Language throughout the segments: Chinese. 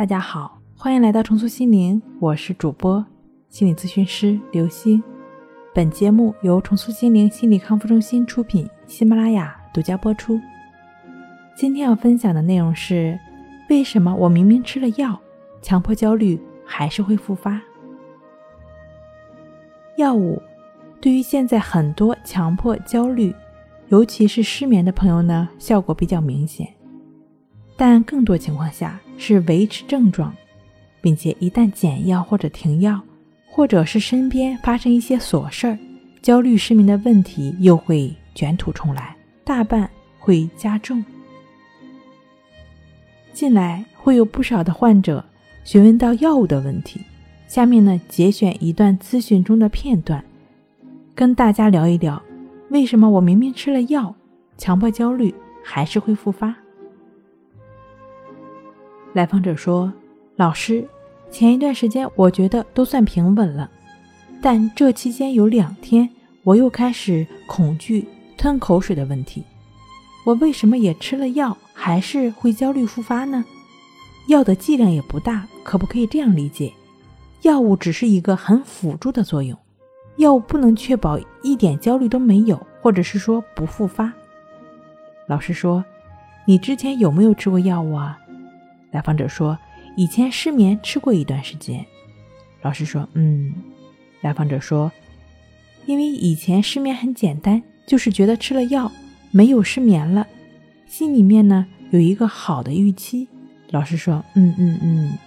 大家好，欢迎来到重塑心灵，我是主播心理咨询师刘星。本节目由重塑心灵心理康复中心出品，喜马拉雅独家播出。今天要分享的内容是：为什么我明明吃了药，强迫焦虑还是会复发？药物对于现在很多强迫焦虑，尤其是失眠的朋友呢，效果比较明显。但更多情况下是维持症状，并且一旦减药或者停药，或者是身边发生一些琐事儿，焦虑失眠的问题又会卷土重来，大半会加重。近来会有不少的患者询问到药物的问题，下面呢节选一段咨询中的片段，跟大家聊一聊，为什么我明明吃了药，强迫焦虑还是会复发。来访者说：“老师，前一段时间我觉得都算平稳了，但这期间有两天我又开始恐惧吞口水的问题。我为什么也吃了药，还是会焦虑复发呢？药的剂量也不大，可不可以这样理解？药物只是一个很辅助的作用，药物不能确保一点焦虑都没有，或者是说不复发。”老师说：“你之前有没有吃过药物啊？”来访者说：“以前失眠吃过一段时间。”老师说：“嗯。”来访者说：“因为以前失眠很简单，就是觉得吃了药没有失眠了，心里面呢有一个好的预期。”老师说：“嗯嗯嗯。”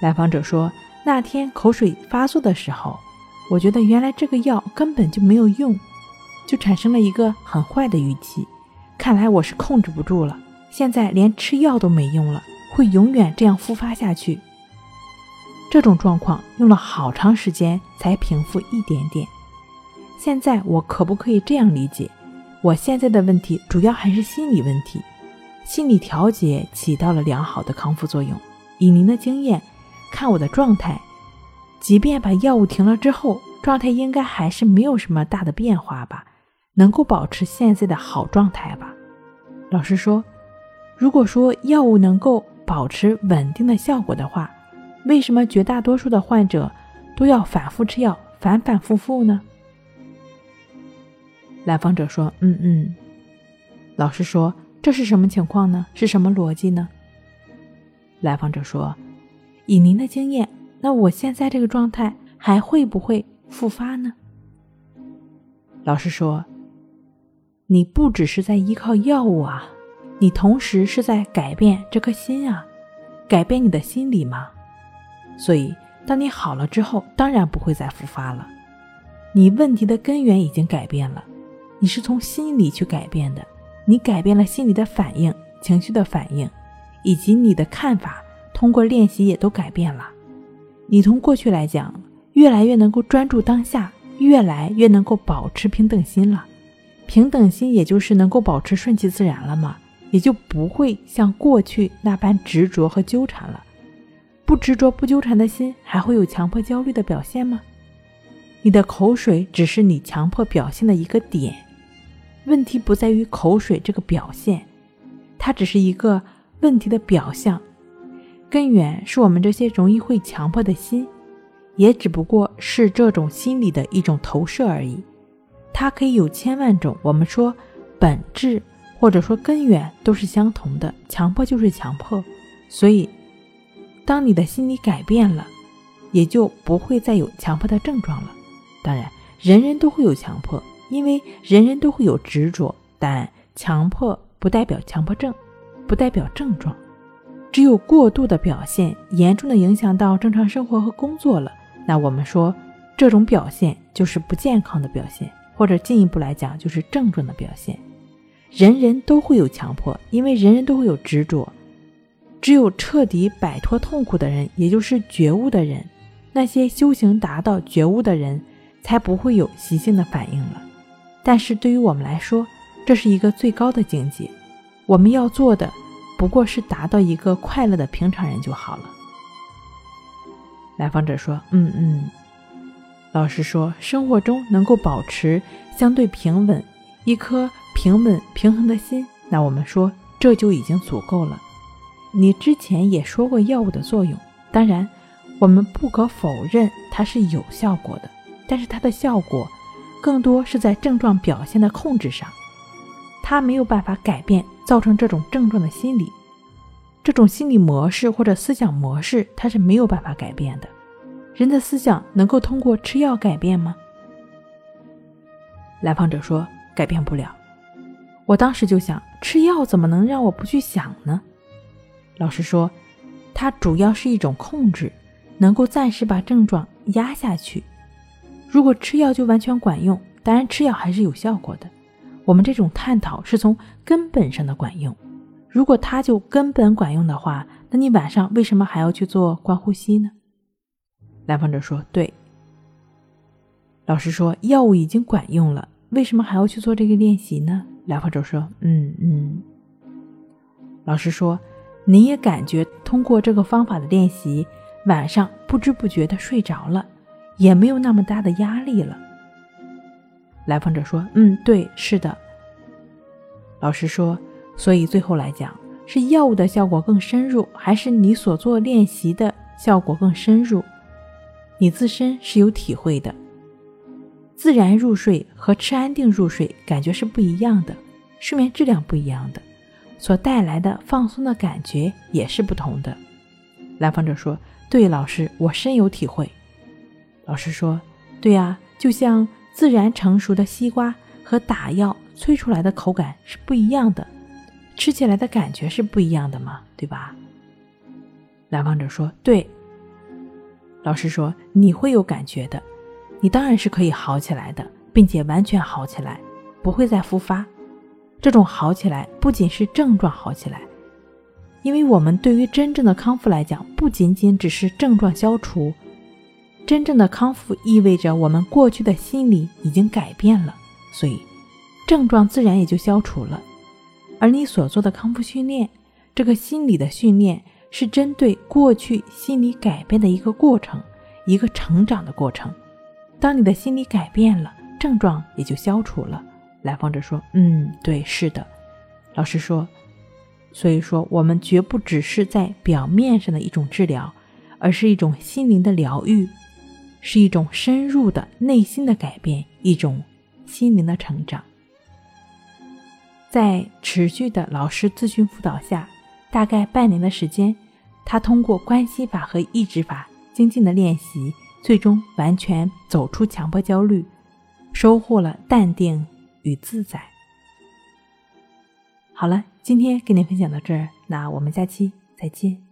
来访者说：“那天口水发作的时候，我觉得原来这个药根本就没有用，就产生了一个很坏的预期。看来我是控制不住了。”现在连吃药都没用了，会永远这样复发下去。这种状况用了好长时间才平复一点点。现在我可不可以这样理解？我现在的问题主要还是心理问题，心理调节起到了良好的康复作用。以您的经验，看我的状态，即便把药物停了之后，状态应该还是没有什么大的变化吧？能够保持现在的好状态吧？老师说。如果说药物能够保持稳定的效果的话，为什么绝大多数的患者都要反复吃药，反反复复呢？来访者说：“嗯嗯。”老师说：“这是什么情况呢？是什么逻辑呢？”来访者说：“以您的经验，那我现在这个状态还会不会复发呢？”老师说：“你不只是在依靠药物啊。”你同时是在改变这颗心啊，改变你的心理吗？所以，当你好了之后，当然不会再复发了。你问题的根源已经改变了，你是从心里去改变的，你改变了心理的反应、情绪的反应，以及你的看法，通过练习也都改变了。你从过去来讲，越来越能够专注当下，越来越能够保持平等心了。平等心也就是能够保持顺其自然了嘛。也就不会像过去那般执着和纠缠了。不执着、不纠缠的心，还会有强迫焦虑的表现吗？你的口水只是你强迫表现的一个点，问题不在于口水这个表现，它只是一个问题的表象，根源是我们这些容易会强迫的心，也只不过是这种心理的一种投射而已。它可以有千万种，我们说本质。或者说根源都是相同的，强迫就是强迫，所以当你的心理改变了，也就不会再有强迫的症状了。当然，人人都会有强迫，因为人人都会有执着，但强迫不代表强迫症，不代表症状。只有过度的表现，严重的影响到正常生活和工作了，那我们说这种表现就是不健康的表现，或者进一步来讲就是症状的表现。人人都会有强迫，因为人人都会有执着。只有彻底摆脱痛苦的人，也就是觉悟的人，那些修行达到觉悟的人，才不会有习性的反应了。但是对于我们来说，这是一个最高的境界。我们要做的，不过是达到一个快乐的平常人就好了。来访者说：“嗯嗯。”老师说：“生活中能够保持相对平稳，一颗。”平稳平衡的心，那我们说这就已经足够了。你之前也说过药物的作用，当然，我们不可否认它是有效果的，但是它的效果更多是在症状表现的控制上，它没有办法改变造成这种症状的心理，这种心理模式或者思想模式，它是没有办法改变的。人的思想能够通过吃药改变吗？来访者说改变不了。我当时就想，吃药怎么能让我不去想呢？老师说，它主要是一种控制，能够暂时把症状压下去。如果吃药就完全管用，当然吃药还是有效果的。我们这种探讨是从根本上的管用。如果它就根本管用的话，那你晚上为什么还要去做观呼吸呢？来访者说：“对。”老师说：“药物已经管用了，为什么还要去做这个练习呢？”来访者说：“嗯嗯。”老师说。你也感觉通过这个方法的练习，晚上不知不觉的睡着了，也没有那么大的压力了。来访者说：“嗯，对，是的。”老师说：“所以最后来讲，是药物的效果更深入，还是你所做练习的效果更深入？你自身是有体会的。自然入睡和吃安定入睡感觉是不一样的，睡眠质量不一样的。”所带来的放松的感觉也是不同的。来访者说：“对，老师，我深有体会。”老师说：“对呀，就像自然成熟的西瓜和打药催出来的口感是不一样的，吃起来的感觉是不一样的嘛，对吧？”来访者说：“对。”老师说：“你会有感觉的，你当然是可以好起来的，并且完全好起来，不会再复发。”这种好起来不仅是症状好起来，因为我们对于真正的康复来讲，不仅仅只是症状消除，真正的康复意味着我们过去的心理已经改变了，所以症状自然也就消除了。而你所做的康复训练，这个心理的训练是针对过去心理改变的一个过程，一个成长的过程。当你的心理改变了，症状也就消除了。来访者说：“嗯，对，是的。”老师说：“所以说，我们绝不只是在表面上的一种治疗，而是一种心灵的疗愈，是一种深入的内心的改变，一种心灵的成长。在持续的老师咨询辅导下，大概半年的时间，他通过关系法和抑制法精进的练习，最终完全走出强迫焦虑，收获了淡定。”与自在。好了，今天跟您分享到这儿，那我们下期再见。